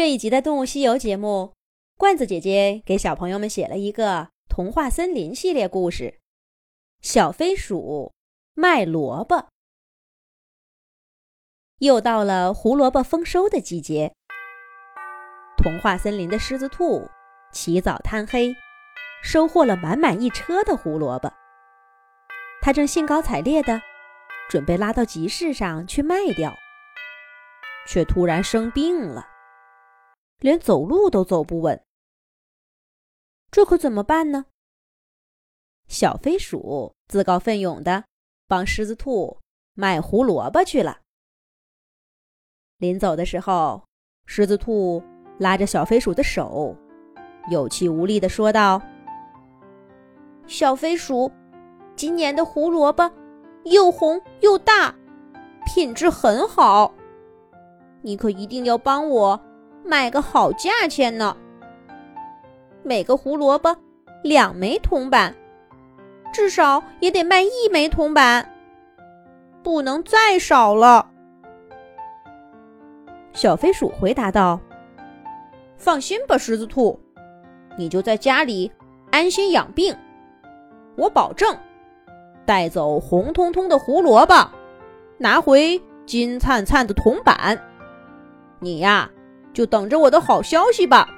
这一集的《动物西游》节目，罐子姐姐给小朋友们写了一个童话森林系列故事《小飞鼠卖萝卜》。又到了胡萝卜丰收的季节，童话森林的狮子兔起早贪黑，收获了满满一车的胡萝卜。他正兴高采烈的准备拉到集市上去卖掉，却突然生病了。连走路都走不稳，这可怎么办呢？小飞鼠自告奋勇的帮狮子兔卖胡萝卜去了。临走的时候，狮子兔拉着小飞鼠的手，有气无力的说道：“小飞鼠，今年的胡萝卜又红又大，品质很好，你可一定要帮我。”卖个好价钱呢！每个胡萝卜两枚铜板，至少也得卖一枚铜板，不能再少了。小飞鼠回答道：“放心吧，狮子兔，你就在家里安心养病，我保证带走红彤彤的胡萝卜，拿回金灿灿的铜板。你呀。”就等着我的好消息吧。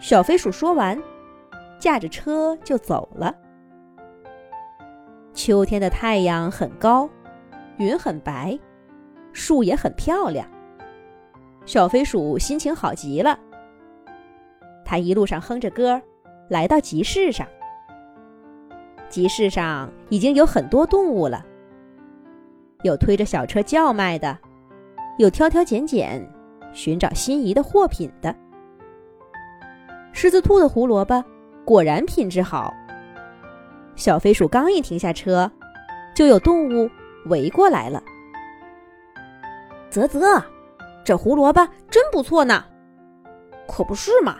小飞鼠说完，驾着车就走了。秋天的太阳很高，云很白，树也很漂亮。小飞鼠心情好极了。它一路上哼着歌，来到集市上。集市上已经有很多动物了，有推着小车叫卖的。有挑挑拣拣，寻找心仪的货品的。狮子兔的胡萝卜果然品质好。小飞鼠刚一停下车，就有动物围过来了。啧啧，这胡萝卜真不错呢，可不是嘛？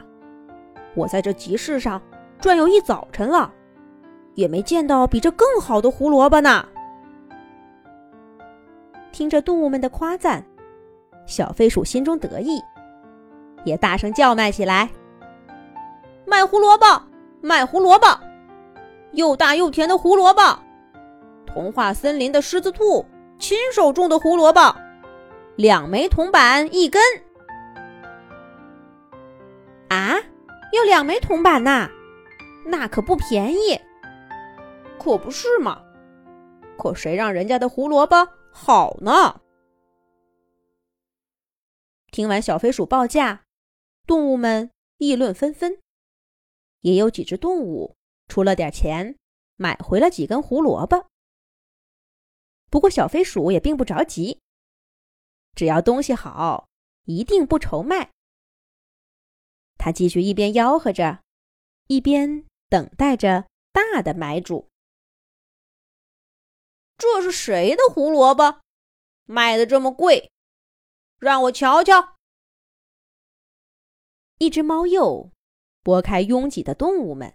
我在这集市上转悠一早晨了，也没见到比这更好的胡萝卜呢。听着动物们的夸赞。小飞鼠心中得意，也大声叫卖起来：“卖胡萝卜，卖胡萝卜，又大又甜的胡萝卜！童话森林的狮子兔亲手种的胡萝卜，两枚铜板一根。啊，要两枚铜板呐？那可不便宜。可不是嘛？可谁让人家的胡萝卜好呢？”听完小飞鼠报价，动物们议论纷纷，也有几只动物出了点钱，买回了几根胡萝卜。不过小飞鼠也并不着急，只要东西好，一定不愁卖。他继续一边吆喝着，一边等待着大的买主。这是谁的胡萝卜，卖的这么贵？让我瞧瞧。一只猫鼬拨开拥挤的动物们，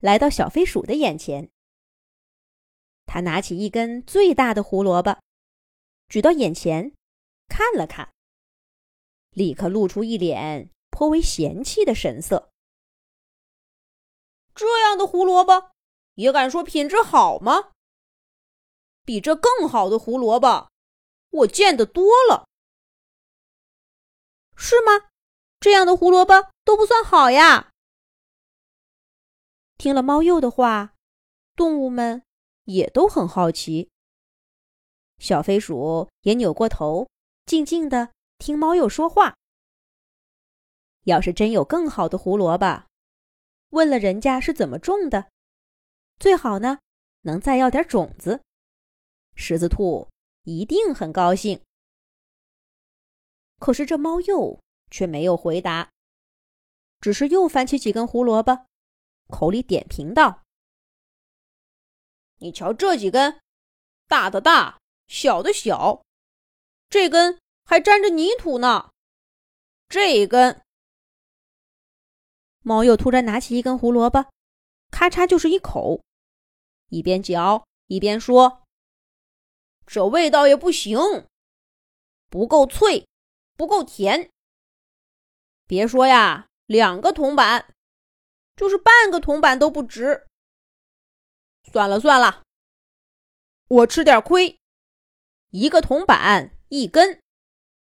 来到小飞鼠的眼前。他拿起一根最大的胡萝卜，举到眼前，看了看，立刻露出一脸颇为嫌弃的神色。这样的胡萝卜也敢说品质好吗？比这更好的胡萝卜，我见得多了。是吗？这样的胡萝卜都不算好呀。听了猫鼬的话，动物们也都很好奇。小飞鼠也扭过头，静静的听猫鼬说话。要是真有更好的胡萝卜，问了人家是怎么种的，最好呢能再要点种子。狮子兔一定很高兴。可是这猫鼬却没有回答，只是又翻起几根胡萝卜，口里点评道：“你瞧这几根，大的大，小的小，这根还沾着泥土呢。这一根……”猫鼬突然拿起一根胡萝卜，咔嚓就是一口，一边嚼一边说：“这味道也不行，不够脆。”不够甜。别说呀，两个铜板，就是半个铜板都不值。算了算了，我吃点亏，一个铜板一根，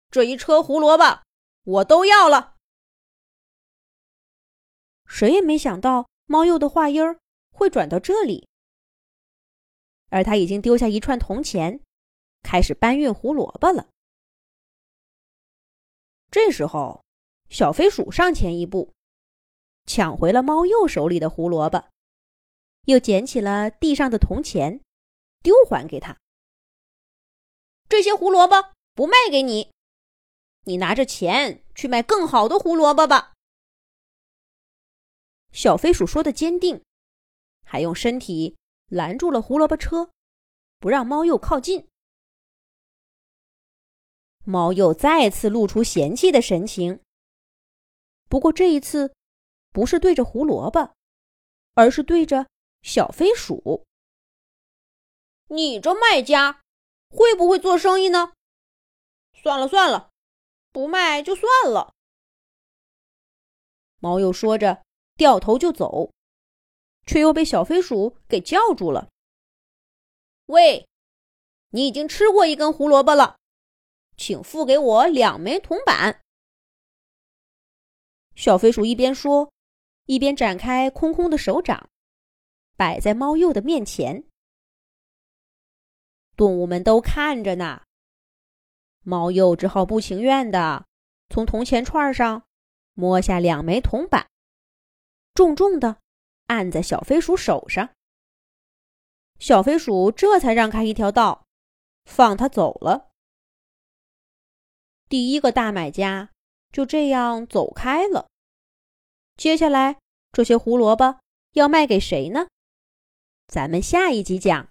这一车胡萝卜我都要了。谁也没想到猫鼬的话音儿会转到这里，而他已经丢下一串铜钱，开始搬运胡萝卜了。这时候，小飞鼠上前一步，抢回了猫鼬手里的胡萝卜。又捡起了地上的铜钱，丢还给他。这些胡萝卜不卖给你，你拿着钱去买更好的胡萝卜吧。小飞鼠说的坚定，还用身体拦住了胡萝卜车，不让猫鼬靠近。猫又再次露出嫌弃的神情，不过这一次不是对着胡萝卜，而是对着。小飞鼠，你这卖家会不会做生意呢？算了算了，不卖就算了。猫又说着，掉头就走，却又被小飞鼠给叫住了。喂，你已经吃过一根胡萝卜了，请付给我两枚铜板。小飞鼠一边说，一边展开空空的手掌。摆在猫鼬的面前，动物们都看着呢。猫鼬只好不情愿的从铜钱串上摸下两枚铜板，重重的按在小飞鼠手上。小飞鼠这才让开一条道，放他走了。第一个大买家就这样走开了。接下来，这些胡萝卜要卖给谁呢？咱们下一集讲。